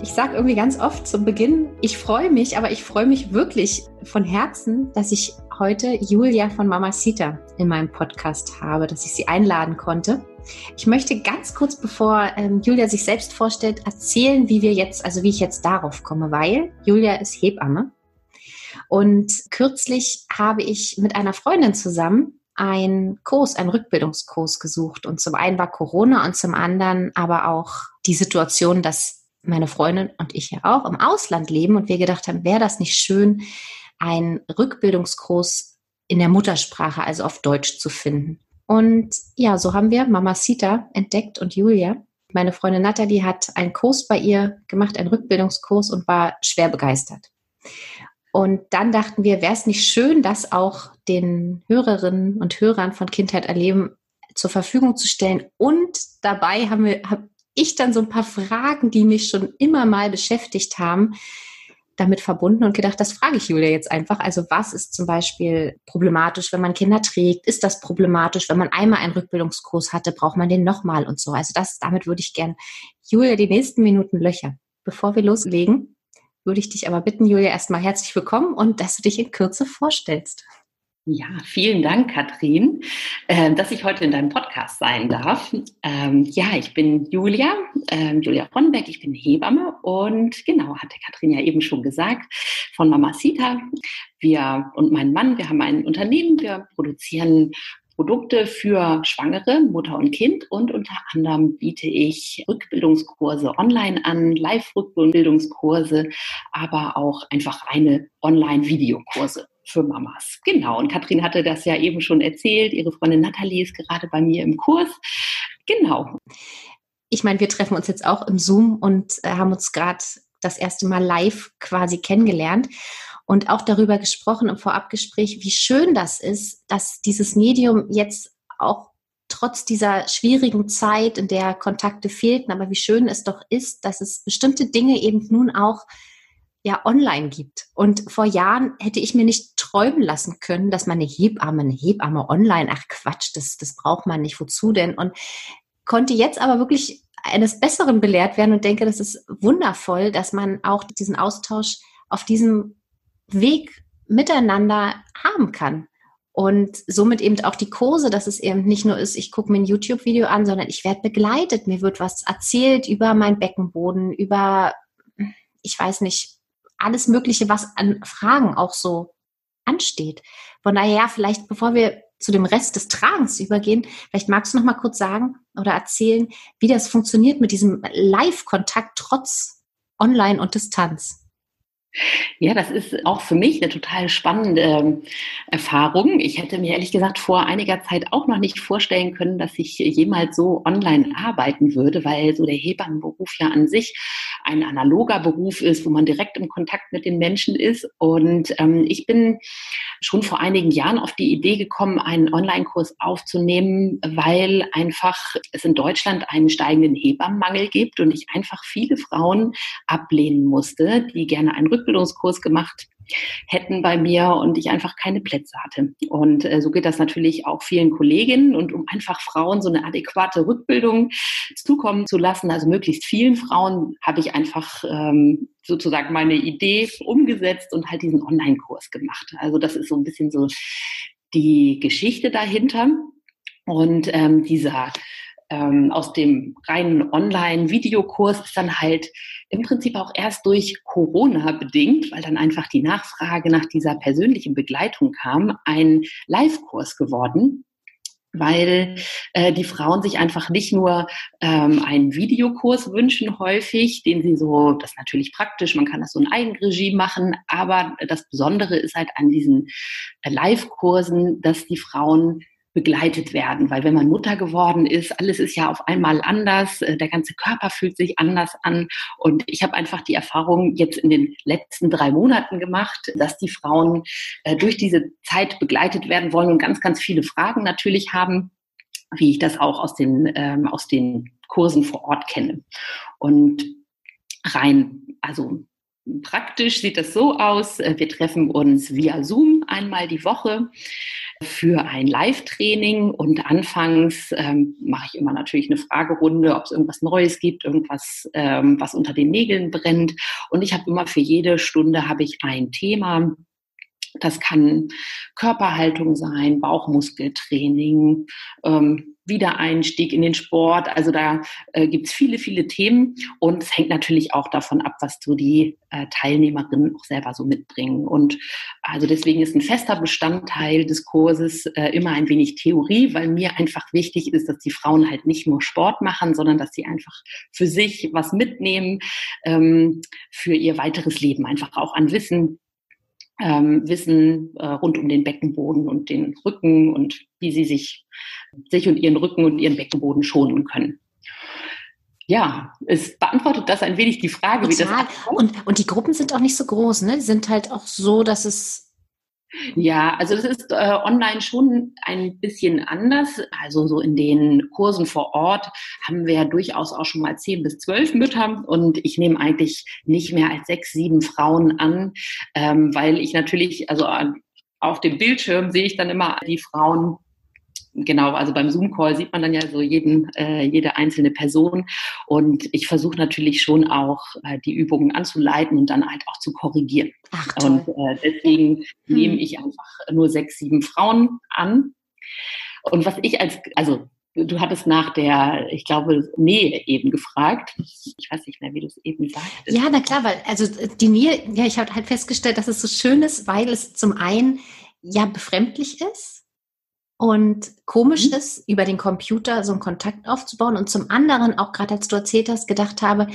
Ich sage irgendwie ganz oft zum Beginn, ich freue mich, aber ich freue mich wirklich von Herzen, dass ich heute Julia von Mama Sita in meinem Podcast habe, dass ich sie einladen konnte. Ich möchte ganz kurz, bevor ähm, Julia sich selbst vorstellt, erzählen, wie wir jetzt, also wie ich jetzt darauf komme, weil Julia ist Hebamme. Und kürzlich habe ich mit einer Freundin zusammen einen Kurs, einen Rückbildungskurs gesucht. Und zum einen war Corona und zum anderen aber auch die Situation, dass meine Freundin und ich ja auch, im Ausland leben und wir gedacht haben, wäre das nicht schön, einen Rückbildungskurs in der Muttersprache, also auf Deutsch zu finden. Und ja, so haben wir Mama Sita entdeckt und Julia. Meine Freundin Natalie hat einen Kurs bei ihr gemacht, einen Rückbildungskurs und war schwer begeistert. Und dann dachten wir, wäre es nicht schön, das auch den Hörerinnen und Hörern von Kindheit erleben zur Verfügung zu stellen. Und dabei haben wir, ich dann so ein paar Fragen, die mich schon immer mal beschäftigt haben, damit verbunden und gedacht, das frage ich Julia jetzt einfach. Also was ist zum Beispiel problematisch, wenn man Kinder trägt? Ist das problematisch, wenn man einmal einen Rückbildungskurs hatte, braucht man den nochmal und so? Also das, damit würde ich gern Julia die nächsten Minuten löcher. Bevor wir loslegen, würde ich dich aber bitten, Julia, erstmal herzlich willkommen und dass du dich in Kürze vorstellst. Ja, vielen Dank, Katrin, äh, dass ich heute in deinem Podcast sein darf. Ähm, ja, ich bin Julia, ähm, Julia Ronnbeck, ich bin Hebamme und genau, hatte Katrin ja eben schon gesagt, von Mama Sita. Wir und mein Mann, wir haben ein Unternehmen, wir produzieren Produkte für Schwangere, Mutter und Kind und unter anderem biete ich Rückbildungskurse online an, Live-Rückbildungskurse, aber auch einfach reine Online-Videokurse für Mamas. Genau. Und Katrin hatte das ja eben schon erzählt. Ihre Freundin Nathalie ist gerade bei mir im Kurs. Genau. Ich meine, wir treffen uns jetzt auch im Zoom und äh, haben uns gerade das erste Mal live quasi kennengelernt und auch darüber gesprochen im Vorabgespräch, wie schön das ist, dass dieses Medium jetzt auch trotz dieser schwierigen Zeit, in der Kontakte fehlten, aber wie schön es doch ist, dass es bestimmte Dinge eben nun auch ja online gibt. Und vor Jahren hätte ich mir nicht träumen lassen können, dass man eine Hebamme, eine Hebamme online, ach Quatsch, das, das braucht man nicht, wozu denn? Und konnte jetzt aber wirklich eines Besseren belehrt werden und denke, das ist wundervoll, dass man auch diesen Austausch auf diesem Weg miteinander haben kann. Und somit eben auch die Kurse, dass es eben nicht nur ist, ich gucke mir ein YouTube-Video an, sondern ich werde begleitet. Mir wird was erzählt über meinen Beckenboden, über, ich weiß nicht, alles Mögliche, was an Fragen auch so ansteht. Von daher, vielleicht bevor wir zu dem Rest des Tragens übergehen, vielleicht magst du noch mal kurz sagen oder erzählen, wie das funktioniert mit diesem Live-Kontakt trotz Online und Distanz. Ja, das ist auch für mich eine total spannende ähm, Erfahrung. Ich hätte mir ehrlich gesagt vor einiger Zeit auch noch nicht vorstellen können, dass ich jemals so online arbeiten würde, weil so der Hebammenberuf ja an sich ein analoger Beruf ist, wo man direkt im Kontakt mit den Menschen ist. Und ähm, ich bin schon vor einigen Jahren auf die Idee gekommen, einen Online-Kurs aufzunehmen, weil einfach es in Deutschland einen steigenden Hebammenmangel gibt und ich einfach viele Frauen ablehnen musste, die gerne einen Rückbildungskurs gemacht hätten bei mir und ich einfach keine Plätze hatte. Und äh, so geht das natürlich auch vielen Kolleginnen. Und um einfach Frauen so eine adäquate Rückbildung zukommen zu lassen, also möglichst vielen Frauen, habe ich einfach ähm, sozusagen meine Idee umgesetzt und halt diesen Online-Kurs gemacht. Also das ist so ein bisschen so die Geschichte dahinter. Und ähm, dieser ähm, aus dem reinen Online-Videokurs ist dann halt im Prinzip auch erst durch Corona bedingt, weil dann einfach die Nachfrage nach dieser persönlichen Begleitung kam, ein Live-Kurs geworden weil äh, die Frauen sich einfach nicht nur ähm, einen Videokurs wünschen häufig, den sie so, das ist natürlich praktisch, man kann das so in Eigenregie machen, aber das Besondere ist halt an diesen äh, Live-Kursen, dass die Frauen begleitet werden, weil wenn man Mutter geworden ist, alles ist ja auf einmal anders, äh, der ganze Körper fühlt sich anders an und ich habe einfach die Erfahrung jetzt in den letzten drei Monaten gemacht, dass die Frauen äh, durch diese Zeit begleitet werden wollen und ganz, ganz viele Fragen natürlich haben, wie ich das auch aus den, ähm, aus den Kursen vor Ort kenne. Und rein, also praktisch sieht das so aus. Äh, wir treffen uns via Zoom einmal die Woche für ein Live-Training und anfangs ähm, mache ich immer natürlich eine Fragerunde, ob es irgendwas Neues gibt, irgendwas, ähm, was unter den Nägeln brennt. Und ich habe immer für jede Stunde habe ich ein Thema. Das kann Körperhaltung sein, Bauchmuskeltraining, ähm, Wiedereinstieg in den Sport. Also da äh, gibt es viele, viele Themen und es hängt natürlich auch davon ab, was so die äh, Teilnehmerinnen auch selber so mitbringen. Und also deswegen ist ein fester Bestandteil des Kurses äh, immer ein wenig Theorie, weil mir einfach wichtig ist, dass die Frauen halt nicht nur Sport machen, sondern dass sie einfach für sich was mitnehmen, ähm, für ihr weiteres Leben, einfach auch an Wissen, ähm, Wissen äh, rund um den Beckenboden und den Rücken und wie sie sich, sich und ihren Rücken und ihren Beckenboden schonen können. Ja, es beantwortet das ein wenig die Frage, Total. wie das. Und, und die Gruppen sind auch nicht so groß, ne? Die sind halt auch so, dass es ja, also das ist äh, online schon ein bisschen anders. Also so in den Kursen vor Ort haben wir ja durchaus auch schon mal zehn bis zwölf Mütter und ich nehme eigentlich nicht mehr als sechs, sieben Frauen an, ähm, weil ich natürlich, also auf dem Bildschirm sehe ich dann immer die Frauen genau, also beim Zoom-Call sieht man dann ja so jeden, äh, jede einzelne Person. Und ich versuche natürlich schon auch äh, die Übungen anzuleiten und dann halt auch zu korrigieren. Ach, toll. Und äh, deswegen hm. nehme ich einfach nur sechs, sieben Frauen an. Und was ich als, also du hattest nach der, ich glaube, Nähe eben gefragt. Ich weiß nicht mehr, wie du es eben sagtest. Ja, na klar, weil, also die Nähe, ja, ich habe halt festgestellt, dass es so schön ist, weil es zum einen ja befremdlich ist und komisch mhm. ist, über den Computer so einen Kontakt aufzubauen und zum anderen auch gerade als du erzählt hast, gedacht habe,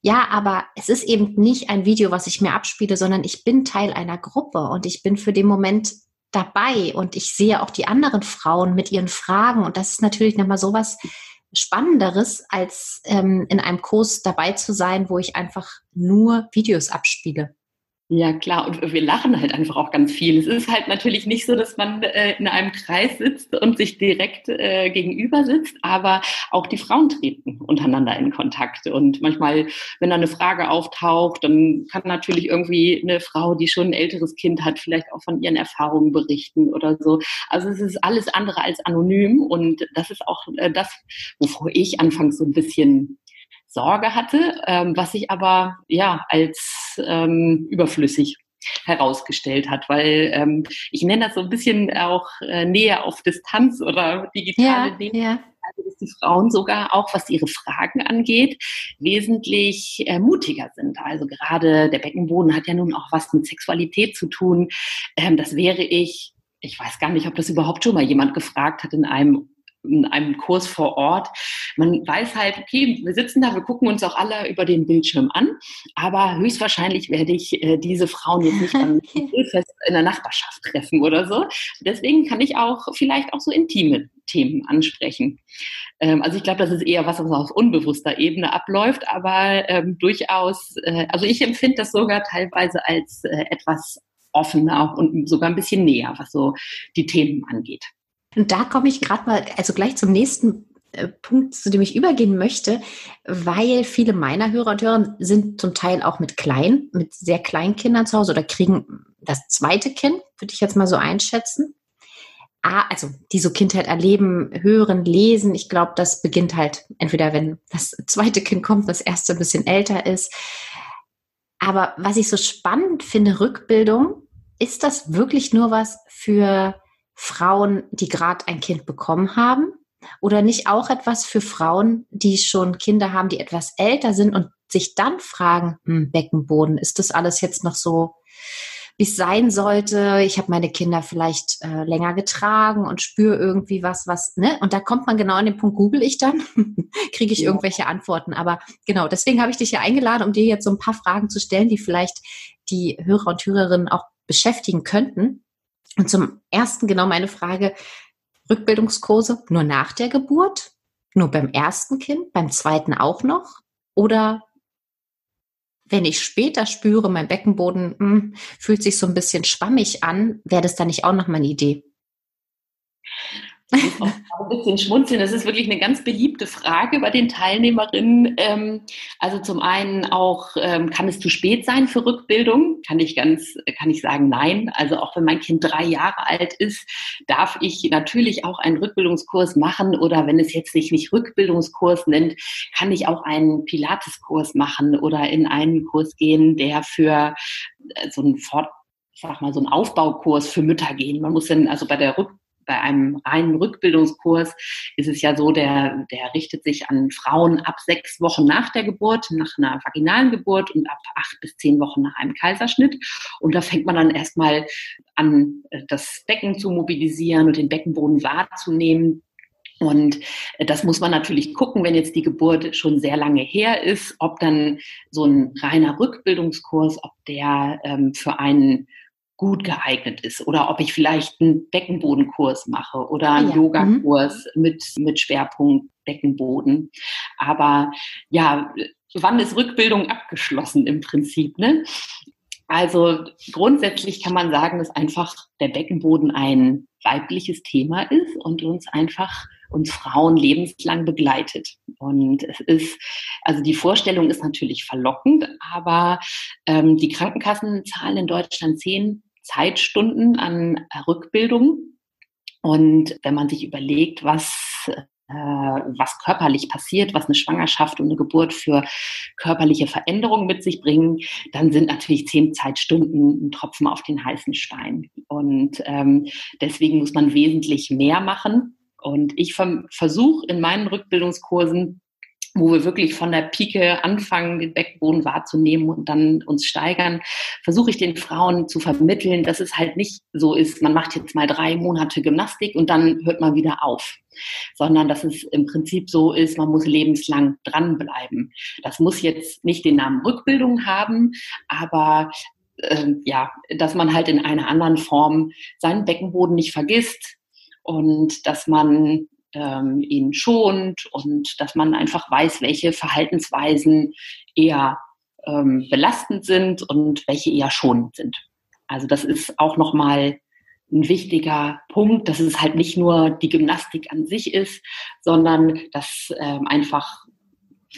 ja, aber es ist eben nicht ein Video, was ich mir abspiele, sondern ich bin Teil einer Gruppe und ich bin für den Moment dabei und ich sehe auch die anderen Frauen mit ihren Fragen und das ist natürlich nochmal sowas Spannenderes, als ähm, in einem Kurs dabei zu sein, wo ich einfach nur Videos abspiele. Ja, klar. Und wir lachen halt einfach auch ganz viel. Es ist halt natürlich nicht so, dass man äh, in einem Kreis sitzt und sich direkt äh, gegenüber sitzt, aber auch die Frauen treten untereinander in Kontakt. Und manchmal, wenn da eine Frage auftaucht, dann kann natürlich irgendwie eine Frau, die schon ein älteres Kind hat, vielleicht auch von ihren Erfahrungen berichten oder so. Also es ist alles andere als anonym und das ist auch äh, das, wovor ich anfangs so ein bisschen Sorge hatte, ähm, was sich aber ja als ähm, überflüssig herausgestellt hat, weil ähm, ich nenne das so ein bisschen auch äh, Nähe auf Distanz oder digitale ja, Nähe. Ja. Also, dass die Frauen sogar auch, was ihre Fragen angeht, wesentlich äh, mutiger sind. Also gerade der Beckenboden hat ja nun auch was mit Sexualität zu tun. Ähm, das wäre ich ich weiß gar nicht, ob das überhaupt schon mal jemand gefragt hat in einem in einem Kurs vor Ort. Man weiß halt, okay, wir sitzen da, wir gucken uns auch alle über den Bildschirm an, aber höchstwahrscheinlich werde ich äh, diese Frauen jetzt nicht beim Grillfest in der Nachbarschaft treffen oder so. Deswegen kann ich auch vielleicht auch so intime Themen ansprechen. Ähm, also ich glaube, das ist eher was, was auf unbewusster Ebene abläuft, aber ähm, durchaus, äh, also ich empfinde das sogar teilweise als äh, etwas offener und sogar ein bisschen näher, was so die Themen angeht. Und da komme ich gerade mal, also gleich zum nächsten äh, Punkt, zu dem ich übergehen möchte, weil viele meiner Hörer und Hörer sind zum Teil auch mit klein, mit sehr kleinen Kindern zu Hause oder kriegen das zweite Kind, würde ich jetzt mal so einschätzen. Ah, also die so Kindheit erleben, hören, lesen. Ich glaube, das beginnt halt entweder, wenn das zweite Kind kommt, das erste ein bisschen älter ist. Aber was ich so spannend finde, Rückbildung, ist das wirklich nur was für Frauen, die gerade ein Kind bekommen haben? Oder nicht auch etwas für Frauen, die schon Kinder haben, die etwas älter sind und sich dann fragen, hm, Beckenboden, ist das alles jetzt noch so, wie es sein sollte? Ich habe meine Kinder vielleicht äh, länger getragen und spüre irgendwie was, was, ne? Und da kommt man genau an den Punkt, google ich dann, kriege ich irgendwelche Antworten. Aber genau, deswegen habe ich dich ja eingeladen, um dir jetzt so ein paar Fragen zu stellen, die vielleicht die Hörer und Hörerinnen auch beschäftigen könnten. Und zum ersten genau meine Frage, Rückbildungskurse nur nach der Geburt? Nur beim ersten Kind? Beim zweiten auch noch? Oder wenn ich später spüre, mein Beckenboden mh, hm, fühlt sich so ein bisschen schwammig an, wäre das dann nicht auch noch mal eine Idee? Ich muss auch ein bisschen schmunzeln. Das ist wirklich eine ganz beliebte Frage bei den Teilnehmerinnen. Ähm, also zum einen auch, ähm, kann es zu spät sein für Rückbildung? Kann ich ganz, kann ich sagen, nein. Also auch wenn mein Kind drei Jahre alt ist, darf ich natürlich auch einen Rückbildungskurs machen oder wenn es jetzt sich nicht Rückbildungskurs nennt, kann ich auch einen Pilateskurs machen oder in einen Kurs gehen, der für äh, so einen Fort sag mal, so einen Aufbaukurs für Mütter gehen. Man muss dann also bei der Rück bei einem reinen Rückbildungskurs ist es ja so, der, der richtet sich an Frauen ab sechs Wochen nach der Geburt, nach einer vaginalen Geburt und ab acht bis zehn Wochen nach einem Kaiserschnitt. Und da fängt man dann erstmal an, äh, das Becken zu mobilisieren und den Beckenboden wahrzunehmen. Und äh, das muss man natürlich gucken, wenn jetzt die Geburt schon sehr lange her ist, ob dann so ein reiner Rückbildungskurs, ob der ähm, für einen gut geeignet ist oder ob ich vielleicht einen Beckenbodenkurs mache oder einen ja. Yogakurs mhm. mit, mit Schwerpunkt Beckenboden. Aber ja, wann ist Rückbildung abgeschlossen im Prinzip? Ne? Also grundsätzlich kann man sagen, dass einfach der Beckenboden ein weibliches Thema ist und uns einfach uns Frauen lebenslang begleitet. Und es ist, also die Vorstellung ist natürlich verlockend, aber ähm, die Krankenkassenzahlen in Deutschland sehen Zeitstunden an Rückbildung. Und wenn man sich überlegt, was äh, was körperlich passiert, was eine Schwangerschaft und eine Geburt für körperliche Veränderungen mit sich bringen, dann sind natürlich zehn Zeitstunden ein Tropfen auf den heißen Stein. Und ähm, deswegen muss man wesentlich mehr machen. Und ich versuche in meinen Rückbildungskursen wo wir wirklich von der Pike anfangen, den Beckenboden wahrzunehmen und dann uns steigern, versuche ich den Frauen zu vermitteln, dass es halt nicht so ist, man macht jetzt mal drei Monate Gymnastik und dann hört man wieder auf, sondern dass es im Prinzip so ist, man muss lebenslang dranbleiben. Das muss jetzt nicht den Namen Rückbildung haben, aber äh, ja, dass man halt in einer anderen Form seinen Beckenboden nicht vergisst und dass man ähm, ihn schont und dass man einfach weiß, welche Verhaltensweisen eher ähm, belastend sind und welche eher schonend sind. Also das ist auch nochmal ein wichtiger Punkt, dass es halt nicht nur die Gymnastik an sich ist, sondern dass ähm, einfach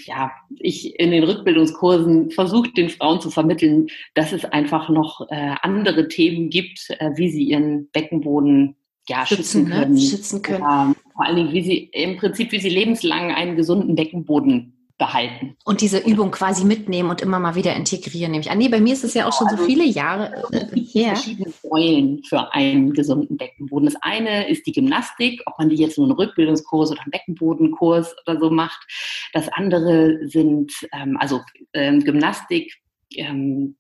ja, ich in den Rückbildungskursen versuche, den Frauen zu vermitteln, dass es einfach noch äh, andere Themen gibt, äh, wie sie ihren Beckenboden ja, schützen, schützen ne? können. Schützen können. Ja, vor allen Dingen, wie sie im Prinzip, wie sie lebenslang einen gesunden Beckenboden behalten. Und diese Übung quasi mitnehmen und immer mal wieder integrieren, nehme ich an. Nee, bei mir ist es ja auch schon so also viele Jahre äh, her. verschiedene Säulen für einen gesunden Beckenboden. Das eine ist die Gymnastik, ob man die jetzt nur einen Rückbildungskurs oder einen Beckenbodenkurs oder so macht. Das andere sind ähm, also ähm, Gymnastik, ähm,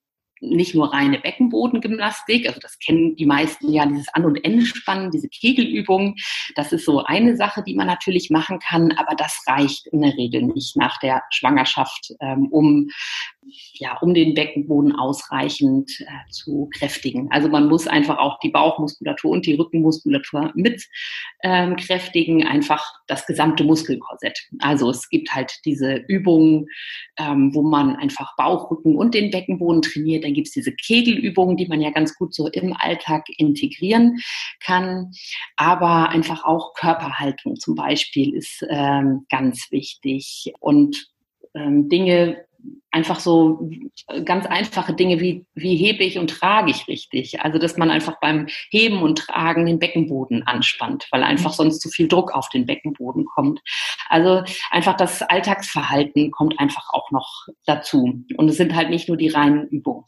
nicht nur reine Beckenbodengymnastik, also das kennen die meisten ja, dieses An- und Entspannen, diese Kegelübungen. Das ist so eine Sache, die man natürlich machen kann, aber das reicht in der Regel nicht nach der Schwangerschaft, ähm, um ja, um den Beckenboden ausreichend äh, zu kräftigen. Also man muss einfach auch die Bauchmuskulatur und die Rückenmuskulatur mit ähm, kräftigen, einfach das gesamte Muskelkorsett. Also es gibt halt diese Übungen, ähm, wo man einfach Bauch, Rücken und den Beckenboden trainiert. Dann gibt es diese Kegelübungen, die man ja ganz gut so im Alltag integrieren kann. Aber einfach auch Körperhaltung zum Beispiel ist ähm, ganz wichtig. Und ähm, Dinge einfach so ganz einfache Dinge wie, wie hebe ich und trage ich richtig. Also, dass man einfach beim Heben und Tragen den Beckenboden anspannt, weil einfach mhm. sonst zu viel Druck auf den Beckenboden kommt. Also, einfach das Alltagsverhalten kommt einfach auch noch dazu. Und es sind halt nicht nur die reinen Übungen.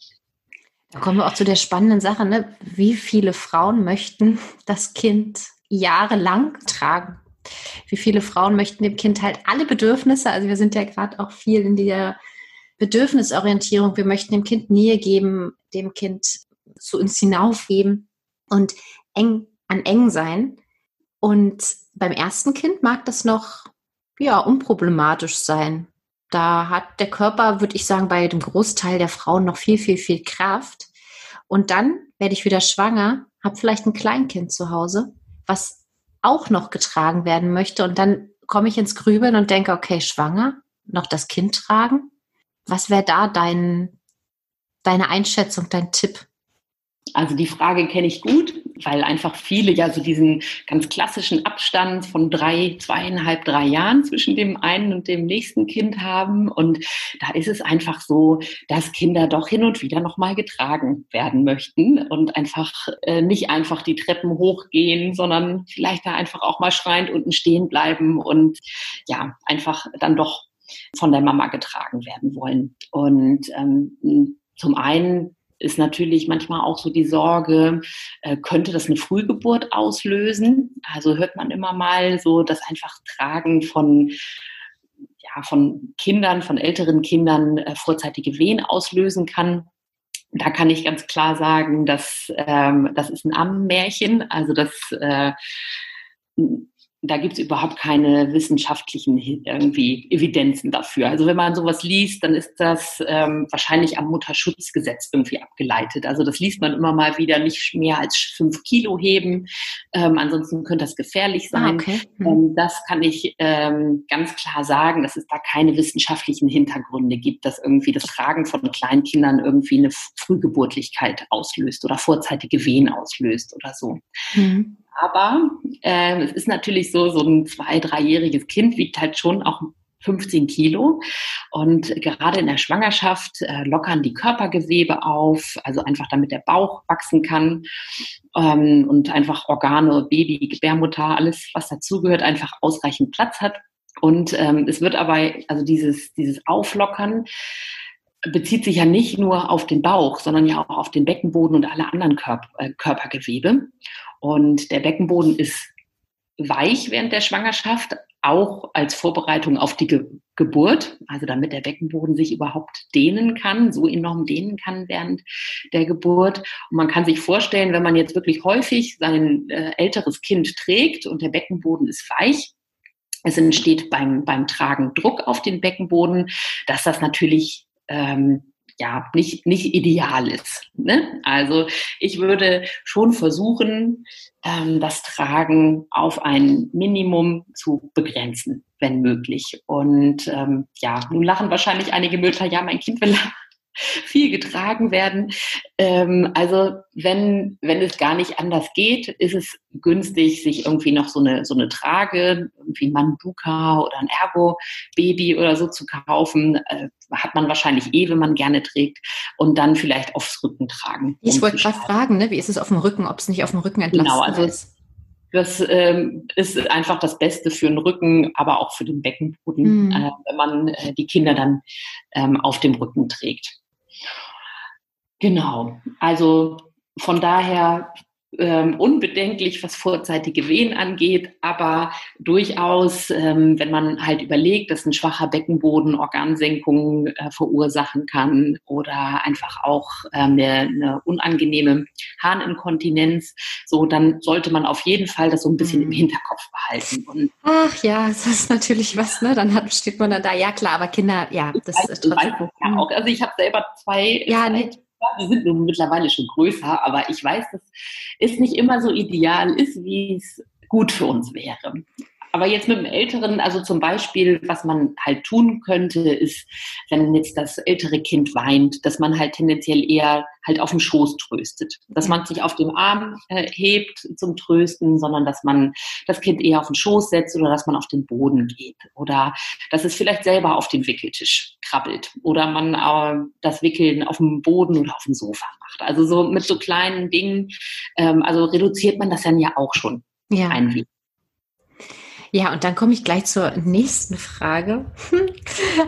Da kommen wir auch zu der spannenden Sache, ne? Wie viele Frauen möchten das Kind jahrelang tragen? Wie viele Frauen möchten dem Kind halt alle Bedürfnisse, also wir sind ja gerade auch viel in der Bedürfnisorientierung. Wir möchten dem Kind Nähe geben, dem Kind zu uns hinaufgeben und eng an eng sein. Und beim ersten Kind mag das noch ja unproblematisch sein. Da hat der Körper, würde ich sagen, bei dem Großteil der Frauen noch viel, viel, viel Kraft. Und dann werde ich wieder schwanger, habe vielleicht ein Kleinkind zu Hause, was auch noch getragen werden möchte und dann komme ich ins Grübeln und denke, okay, schwanger, noch das Kind tragen. Was wäre da dein, deine Einschätzung, dein Tipp? Also die Frage kenne ich gut, weil einfach viele ja so diesen ganz klassischen Abstand von drei, zweieinhalb, drei Jahren zwischen dem einen und dem nächsten Kind haben. Und da ist es einfach so, dass Kinder doch hin und wieder nochmal getragen werden möchten und einfach äh, nicht einfach die Treppen hochgehen, sondern vielleicht da einfach auch mal schreiend unten stehen bleiben und ja, einfach dann doch von der Mama getragen werden wollen. Und ähm, zum einen ist natürlich manchmal auch so die Sorge, äh, könnte das eine Frühgeburt auslösen? Also hört man immer mal so, dass einfach Tragen von ja, von Kindern, von älteren Kindern äh, vorzeitige Wehen auslösen kann. Da kann ich ganz klar sagen, dass ähm, das ist ein Ammenmärchen. Also das äh, da gibt es überhaupt keine wissenschaftlichen irgendwie Evidenzen dafür. Also wenn man sowas liest, dann ist das ähm, wahrscheinlich am Mutterschutzgesetz irgendwie abgeleitet. Also das liest man immer mal wieder, nicht mehr als fünf Kilo heben. Ähm, ansonsten könnte das gefährlich ah, sein. Ah, okay. hm. ähm, das kann ich ähm, ganz klar sagen, dass es da keine wissenschaftlichen Hintergründe gibt, dass irgendwie das Tragen von Kleinkindern irgendwie eine Frühgeburtlichkeit auslöst oder vorzeitige Wehen auslöst oder so. Hm. Aber äh, es ist natürlich so, so ein zwei-, dreijähriges Kind wiegt halt schon auch 15 Kilo. Und gerade in der Schwangerschaft äh, lockern die Körpergewebe auf, also einfach damit der Bauch wachsen kann ähm, und einfach Organe, Baby, Gebärmutter, alles, was dazugehört, einfach ausreichend Platz hat. Und ähm, es wird aber, also dieses, dieses Auflockern, bezieht sich ja nicht nur auf den Bauch, sondern ja auch auf den Beckenboden und alle anderen Körper, äh, Körpergewebe. Und der Beckenboden ist weich während der Schwangerschaft, auch als Vorbereitung auf die Ge Geburt, also damit der Beckenboden sich überhaupt dehnen kann, so enorm dehnen kann während der Geburt. Und man kann sich vorstellen, wenn man jetzt wirklich häufig sein äh, älteres Kind trägt und der Beckenboden ist weich, es entsteht beim, beim Tragen Druck auf den Beckenboden, dass das natürlich ähm, ja nicht, nicht ideal ist. Ne? Also ich würde schon versuchen, ähm, das Tragen auf ein Minimum zu begrenzen, wenn möglich. Und ähm, ja, nun lachen wahrscheinlich einige Mütter, ja, mein Kind will viel getragen werden. Ähm, also wenn, wenn es gar nicht anders geht, ist es günstig, sich irgendwie noch so eine, so eine Trage, irgendwie ein Manduka oder ein Ergo-Baby oder so zu kaufen. Äh, hat man wahrscheinlich eh, wenn man gerne trägt. Und dann vielleicht aufs Rücken tragen. Ich um wollte gerade fragen, ne, wie ist es auf dem Rücken, ob es nicht auf dem Rücken entlastet genau, also ist? Das ähm, ist einfach das Beste für den Rücken, aber auch für den Beckenboden, mhm. äh, wenn man äh, die Kinder dann ähm, auf dem Rücken trägt. Genau. Also von daher ähm, unbedenklich, was vorzeitige Wehen angeht, aber durchaus, ähm, wenn man halt überlegt, dass ein schwacher Beckenboden Organsenkungen äh, verursachen kann oder einfach auch ähm, eine, eine, unangenehme Harninkontinenz, so dann sollte man auf jeden Fall das so ein bisschen mhm. im Hinterkopf behalten. Und Ach ja, das ist natürlich was, ne? Dann hat, steht man dann da, ja klar, aber Kinder, ja, das ist trotzdem. Ja auch. Also ich habe selber zwei, ja, zwei, die sind nun mittlerweile schon größer, aber ich weiß, dass es nicht immer so ideal ist, wie es gut für uns wäre. Aber jetzt mit dem Älteren, also zum Beispiel, was man halt tun könnte, ist, wenn jetzt das ältere Kind weint, dass man halt tendenziell eher halt auf dem Schoß tröstet. Dass man sich auf dem Arm äh, hebt zum Trösten, sondern dass man das Kind eher auf den Schoß setzt oder dass man auf den Boden geht. Oder dass es vielleicht selber auf den Wickeltisch krabbelt. Oder man äh, das Wickeln auf dem Boden oder auf dem Sofa macht. Also so mit so kleinen Dingen, ähm, also reduziert man das dann ja auch schon ja. ein wenig. Ja, und dann komme ich gleich zur nächsten Frage.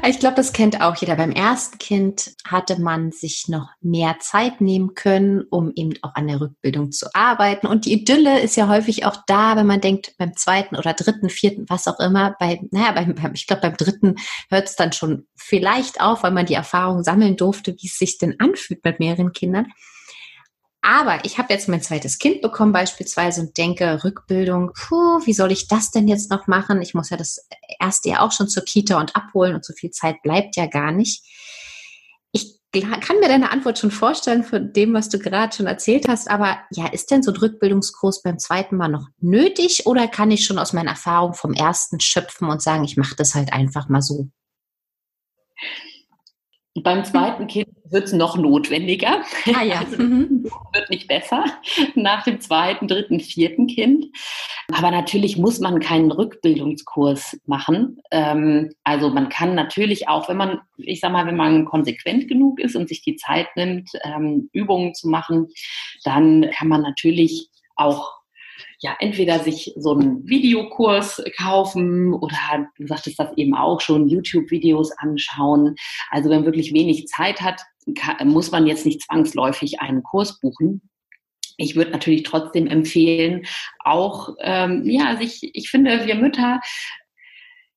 Ich glaube, das kennt auch jeder. Beim ersten Kind hatte man sich noch mehr Zeit nehmen können, um eben auch an der Rückbildung zu arbeiten. Und die Idylle ist ja häufig auch da, wenn man denkt, beim zweiten oder dritten, vierten, was auch immer. Bei, naja, beim, ich glaube, beim dritten hört es dann schon vielleicht auf, weil man die Erfahrung sammeln durfte, wie es sich denn anfühlt mit mehreren Kindern. Aber ich habe jetzt mein zweites Kind bekommen beispielsweise und denke, Rückbildung, puh, wie soll ich das denn jetzt noch machen? Ich muss ja das erste Jahr auch schon zur Kita und abholen und so viel Zeit bleibt ja gar nicht. Ich kann mir deine Antwort schon vorstellen von dem, was du gerade schon erzählt hast. Aber ja, ist denn so ein Rückbildungskurs beim zweiten Mal noch nötig oder kann ich schon aus meiner Erfahrung vom ersten schöpfen und sagen, ich mache das halt einfach mal so? Beim zweiten Kind wird es noch notwendiger. Ah ja. Also, mhm. wird nicht besser nach dem zweiten, dritten, vierten Kind. Aber natürlich muss man keinen Rückbildungskurs machen. Ähm, also man kann natürlich auch, wenn man, ich sag mal, wenn man konsequent genug ist und sich die Zeit nimmt, ähm, Übungen zu machen, dann kann man natürlich auch ja, entweder sich so einen Videokurs kaufen oder du sagtest das eben auch schon, YouTube-Videos anschauen. Also wenn man wirklich wenig Zeit hat, kann, muss man jetzt nicht zwangsläufig einen Kurs buchen. Ich würde natürlich trotzdem empfehlen, auch, ähm, ja, sich, ich finde, wir Mütter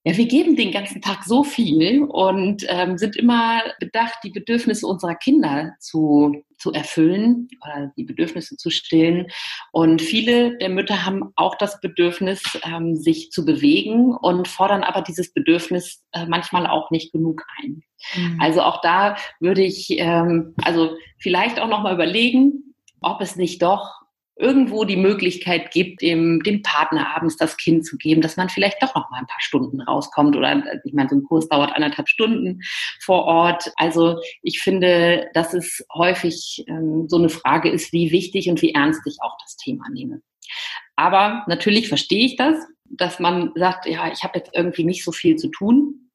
ja, wir geben den ganzen Tag so viel und ähm, sind immer bedacht, die Bedürfnisse unserer Kinder zu, zu erfüllen oder die Bedürfnisse zu stillen. Und viele der Mütter haben auch das Bedürfnis, ähm, sich zu bewegen und fordern aber dieses Bedürfnis äh, manchmal auch nicht genug ein. Mhm. Also auch da würde ich ähm, also vielleicht auch noch mal überlegen, ob es nicht doch irgendwo die Möglichkeit gibt, dem, dem Partner abends das Kind zu geben, dass man vielleicht doch noch mal ein paar Stunden rauskommt oder ich meine, so ein Kurs dauert anderthalb Stunden vor Ort. Also ich finde, dass es häufig ähm, so eine Frage ist, wie wichtig und wie ernst ich auch das Thema nehme. Aber natürlich verstehe ich das, dass man sagt, ja, ich habe jetzt irgendwie nicht so viel zu tun.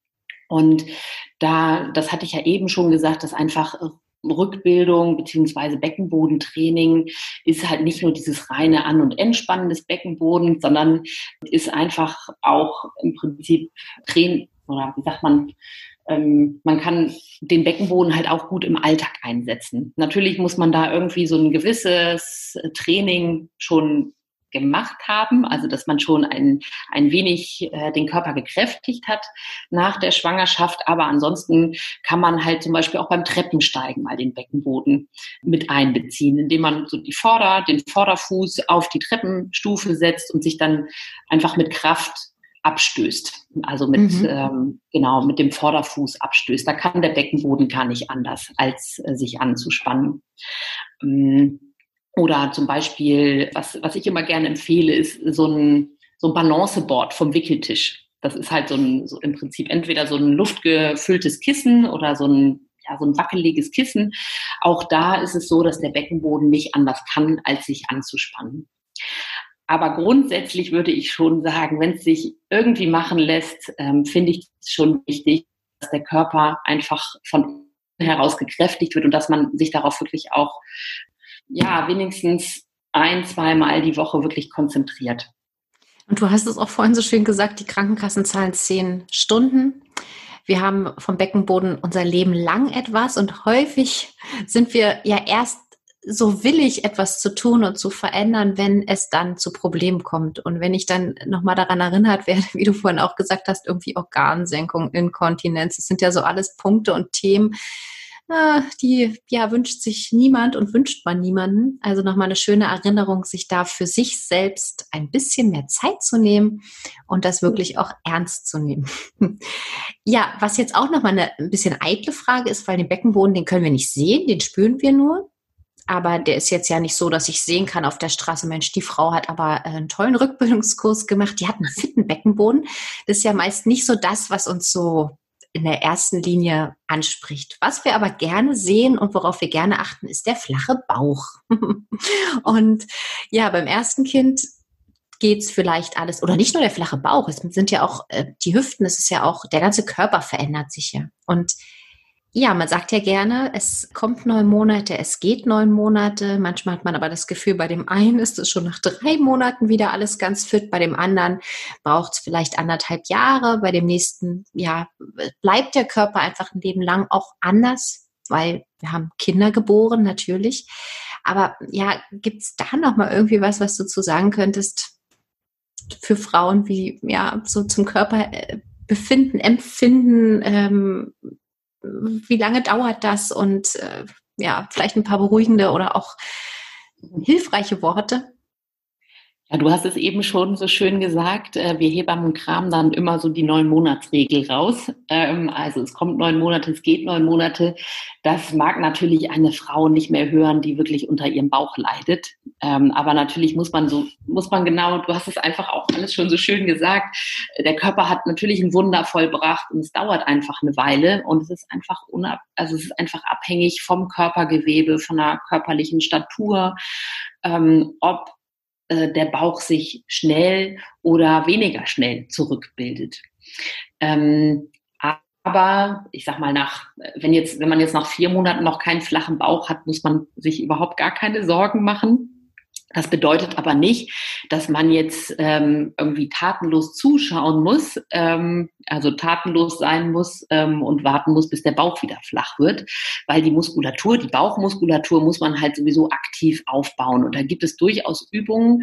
Und da, das hatte ich ja eben schon gesagt, dass einfach Rückbildung beziehungsweise Beckenbodentraining ist halt nicht nur dieses reine An- und Entspannen des Beckenbodens, sondern ist einfach auch im Prinzip Training oder wie sagt man, ähm, man kann den Beckenboden halt auch gut im Alltag einsetzen. Natürlich muss man da irgendwie so ein gewisses Training schon gemacht haben, also dass man schon ein, ein wenig äh, den Körper gekräftigt hat nach der Schwangerschaft. Aber ansonsten kann man halt zum Beispiel auch beim Treppensteigen mal den Beckenboden mit einbeziehen, indem man so die Vorder-, den Vorderfuß auf die Treppenstufe setzt und sich dann einfach mit Kraft abstößt. Also mit, mhm. ähm, genau, mit dem Vorderfuß abstößt. Da kann der Beckenboden gar nicht anders, als äh, sich anzuspannen. Ähm, oder zum Beispiel, was, was ich immer gerne empfehle, ist so ein, so ein Balanceboard vom Wickeltisch. Das ist halt so, ein, so im Prinzip entweder so ein luftgefülltes Kissen oder so ein, ja, so ein wackeliges Kissen. Auch da ist es so, dass der Beckenboden nicht anders kann, als sich anzuspannen. Aber grundsätzlich würde ich schon sagen, wenn es sich irgendwie machen lässt, ähm, finde ich es schon wichtig, dass der Körper einfach von heraus gekräftigt wird und dass man sich darauf wirklich auch ja, wenigstens ein, zweimal die Woche wirklich konzentriert. Und du hast es auch vorhin so schön gesagt, die Krankenkassen zahlen zehn Stunden. Wir haben vom Beckenboden unser Leben lang etwas und häufig sind wir ja erst so willig, etwas zu tun und zu verändern, wenn es dann zu Problemen kommt. Und wenn ich dann nochmal daran erinnert werde, wie du vorhin auch gesagt hast, irgendwie Organsenkung, Inkontinenz, das sind ja so alles Punkte und Themen, Ah, die ja wünscht sich niemand und wünscht man niemanden. Also nochmal eine schöne Erinnerung, sich da für sich selbst ein bisschen mehr Zeit zu nehmen und das wirklich auch ernst zu nehmen. ja, was jetzt auch nochmal eine ein bisschen eitle Frage ist, weil den Beckenboden, den können wir nicht sehen, den spüren wir nur. Aber der ist jetzt ja nicht so, dass ich sehen kann auf der Straße, Mensch, die Frau hat aber einen tollen Rückbildungskurs gemacht, die hat einen fitten Beckenboden. Das ist ja meist nicht so das, was uns so in der ersten Linie anspricht. Was wir aber gerne sehen und worauf wir gerne achten, ist der flache Bauch. und ja, beim ersten Kind geht es vielleicht alles, oder nicht nur der flache Bauch, es sind ja auch äh, die Hüften, es ist ja auch, der ganze Körper verändert sich ja. Und ja, man sagt ja gerne, es kommt neun Monate, es geht neun Monate. Manchmal hat man aber das Gefühl, bei dem einen ist es schon nach drei Monaten wieder alles ganz fit, bei dem anderen braucht es vielleicht anderthalb Jahre, bei dem nächsten, ja, bleibt der Körper einfach ein Leben lang auch anders, weil wir haben Kinder geboren, natürlich. Aber ja, gibt es da nochmal irgendwie was, was du zu sagen könntest für Frauen, wie ja so zum Körper äh, befinden, empfinden, ähm, wie lange dauert das und äh, ja, vielleicht ein paar beruhigende oder auch hilfreiche Worte? Ja, du hast es eben schon so schön gesagt. Äh, wir Hebammen kramen dann immer so die neun Monatsregel raus. Ähm, also es kommt neun Monate, es geht neun Monate. Das mag natürlich eine Frau nicht mehr hören, die wirklich unter ihrem Bauch leidet. Ähm, aber natürlich muss man so, muss man genau, du hast es einfach auch alles schon so schön gesagt. Der Körper hat natürlich ein Wunder vollbracht und es dauert einfach eine Weile und es ist einfach unab, also es ist einfach abhängig vom Körpergewebe, von der körperlichen Statur, ähm, ob äh, der Bauch sich schnell oder weniger schnell zurückbildet. Ähm, aber ich sag mal, nach, wenn jetzt, wenn man jetzt nach vier Monaten noch keinen flachen Bauch hat, muss man sich überhaupt gar keine Sorgen machen. Das bedeutet aber nicht, dass man jetzt ähm, irgendwie tatenlos zuschauen muss, ähm, also tatenlos sein muss ähm, und warten muss, bis der Bauch wieder flach wird, weil die Muskulatur, die Bauchmuskulatur muss man halt sowieso aktiv aufbauen. Und da gibt es durchaus Übungen,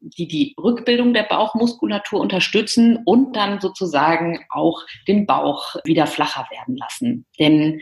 die die Rückbildung der Bauchmuskulatur unterstützen und dann sozusagen auch den Bauch wieder flacher werden lassen. Denn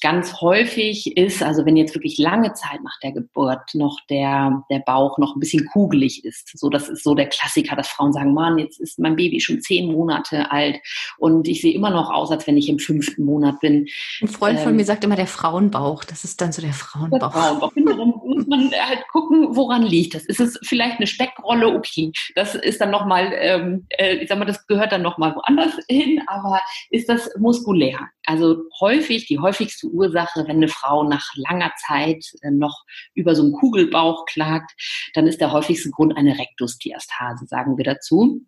ganz häufig ist, also wenn jetzt wirklich lange Zeit nach der Geburt noch der, der Bauch noch ein bisschen kugelig ist, so das ist so der Klassiker, dass Frauen sagen, Mann, jetzt ist mein Baby schon zehn Monate alt und ich sehe immer noch aus, als wenn ich im fünften Monat bin. Ein Freund ähm, von mir sagt immer der Frauenbauch, das ist dann so der Frauenbauch. Der Frauenbauch. Darum muss man halt gucken, woran liegt das. Ist es vielleicht eine Speckrolle? Okay, das ist dann nochmal, ähm, äh, ich sag mal, das gehört dann nochmal woanders hin, aber ist das muskulär? Also häufig, die häufigste Ursache, wenn eine Frau nach langer Zeit äh, noch über so einen Kugelbauch klagt, dann ist der häufigste Grund eine Rektusdiastase, sagen wir dazu.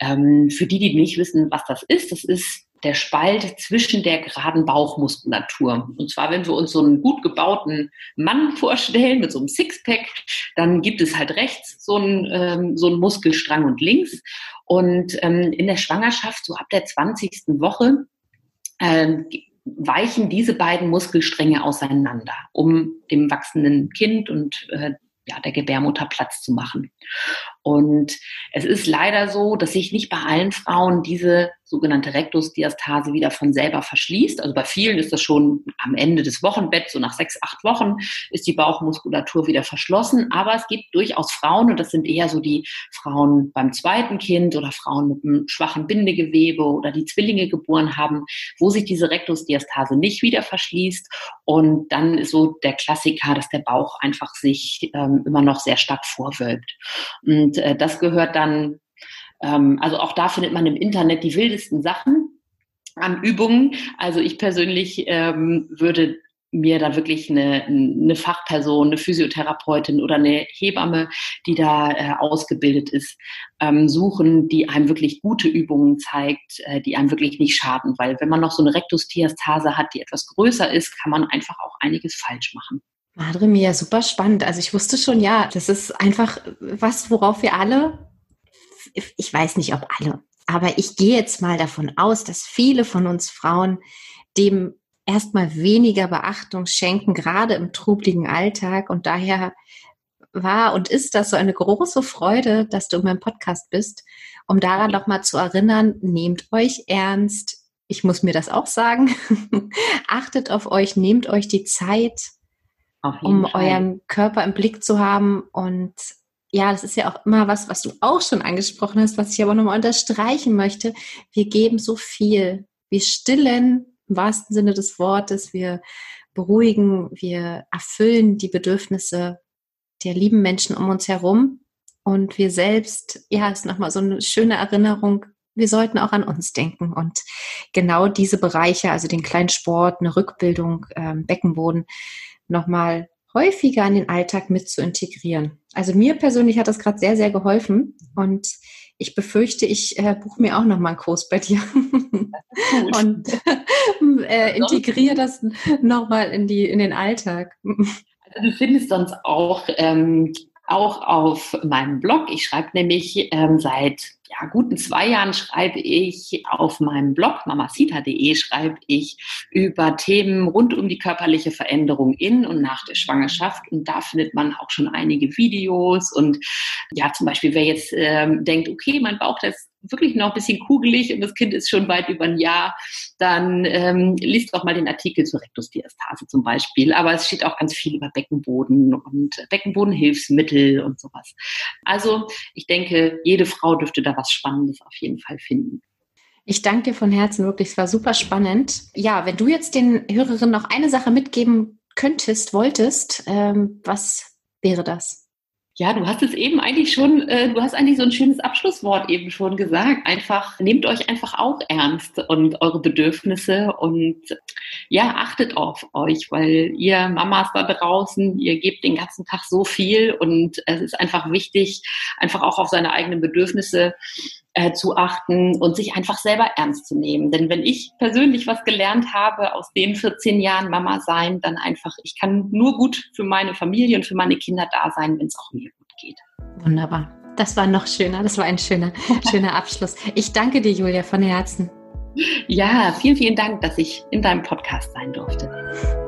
Ähm, für die, die nicht wissen, was das ist, das ist der Spalt zwischen der geraden Bauchmuskulatur. Und zwar, wenn wir uns so einen gut gebauten Mann vorstellen mit so einem Sixpack, dann gibt es halt rechts so einen, ähm, so einen Muskelstrang und links. Und ähm, in der Schwangerschaft, so ab der 20. Woche, ähm, weichen diese beiden Muskelstränge auseinander, um dem wachsenden Kind und äh, ja, der Gebärmutter Platz zu machen. Und es ist leider so, dass sich nicht bei allen Frauen diese sogenannte Rektusdiastase wieder von selber verschließt. Also bei vielen ist das schon am Ende des Wochenbetts, so nach sechs, acht Wochen, ist die Bauchmuskulatur wieder verschlossen. Aber es gibt durchaus Frauen, und das sind eher so die Frauen beim zweiten Kind oder Frauen mit einem schwachen Bindegewebe oder die Zwillinge geboren haben, wo sich diese Rektusdiastase nicht wieder verschließt. Und dann ist so der Klassiker, dass der Bauch einfach sich ähm, immer noch sehr stark vorwölbt. Und äh, das gehört dann ähm, also auch da findet man im Internet die wildesten Sachen an Übungen. Also ich persönlich ähm, würde mir da wirklich eine, eine Fachperson, eine Physiotherapeutin oder eine Hebamme, die da äh, ausgebildet ist, ähm, suchen, die einem wirklich gute Übungen zeigt, äh, die einem wirklich nicht schaden. Weil wenn man noch so eine Rektusdiastase hat, die etwas größer ist, kann man einfach auch einiges falsch machen. Madre mia, super spannend. Also ich wusste schon, ja, das ist einfach was, worauf wir alle ich weiß nicht, ob alle, aber ich gehe jetzt mal davon aus, dass viele von uns Frauen dem erstmal weniger Beachtung schenken, gerade im trubligen Alltag. Und daher war und ist das so eine große Freude, dass du in meinem Podcast bist, um daran nochmal zu erinnern, nehmt euch ernst. Ich muss mir das auch sagen. Achtet auf euch, nehmt euch die Zeit, um Fall. euren Körper im Blick zu haben und ja, das ist ja auch immer was, was du auch schon angesprochen hast, was ich aber nochmal unterstreichen möchte. Wir geben so viel. Wir stillen im wahrsten Sinne des Wortes. Wir beruhigen, wir erfüllen die Bedürfnisse der lieben Menschen um uns herum. Und wir selbst, ja, ist nochmal so eine schöne Erinnerung. Wir sollten auch an uns denken und genau diese Bereiche, also den kleinen Sport, eine Rückbildung, ähm, Beckenboden, nochmal häufiger in den Alltag mit zu integrieren. Also mir persönlich hat das gerade sehr, sehr geholfen und ich befürchte, ich äh, buche mir auch noch mal einen Kurs bei dir und äh, integriere das noch mal in die in den Alltag. Also du findest sonst auch ähm, auch auf meinem Blog. Ich schreibe nämlich ähm, seit ja, guten zwei Jahren schreibe ich auf meinem Blog mamacita.de schreibe ich über Themen rund um die körperliche Veränderung in und nach der Schwangerschaft. Und da findet man auch schon einige Videos. Und ja, zum Beispiel, wer jetzt ähm, denkt, okay, mein Bauch, ist wirklich noch ein bisschen kugelig und das Kind ist schon weit über ein Jahr, dann ähm, liest doch mal den Artikel zur Rektusdiastase zum Beispiel. Aber es steht auch ganz viel über Beckenboden und Beckenbodenhilfsmittel und sowas. Also ich denke, jede Frau dürfte da was Spannendes auf jeden Fall finden. Ich danke dir von Herzen wirklich, es war super spannend. Ja, wenn du jetzt den Hörerinnen noch eine Sache mitgeben könntest, wolltest, ähm, was wäre das? Ja, du hast es eben eigentlich schon, äh, du hast eigentlich so ein schönes Abschlusswort eben schon gesagt. Einfach, nehmt euch einfach auch ernst und eure Bedürfnisse und ja, achtet auf euch, weil ihr Mamas da draußen, ihr gebt den ganzen Tag so viel und es ist einfach wichtig, einfach auch auf seine eigenen Bedürfnisse äh, zu achten und sich einfach selber ernst zu nehmen. Denn wenn ich persönlich was gelernt habe aus den 14 Jahren Mama sein, dann einfach, ich kann nur gut für meine Familie und für meine Kinder da sein, wenn es auch mir gut geht. Wunderbar. Das war noch schöner. Das war ein schöner, schöner Abschluss. Ich danke dir, Julia, von Herzen. Ja, vielen, vielen Dank, dass ich in deinem Podcast sein durfte.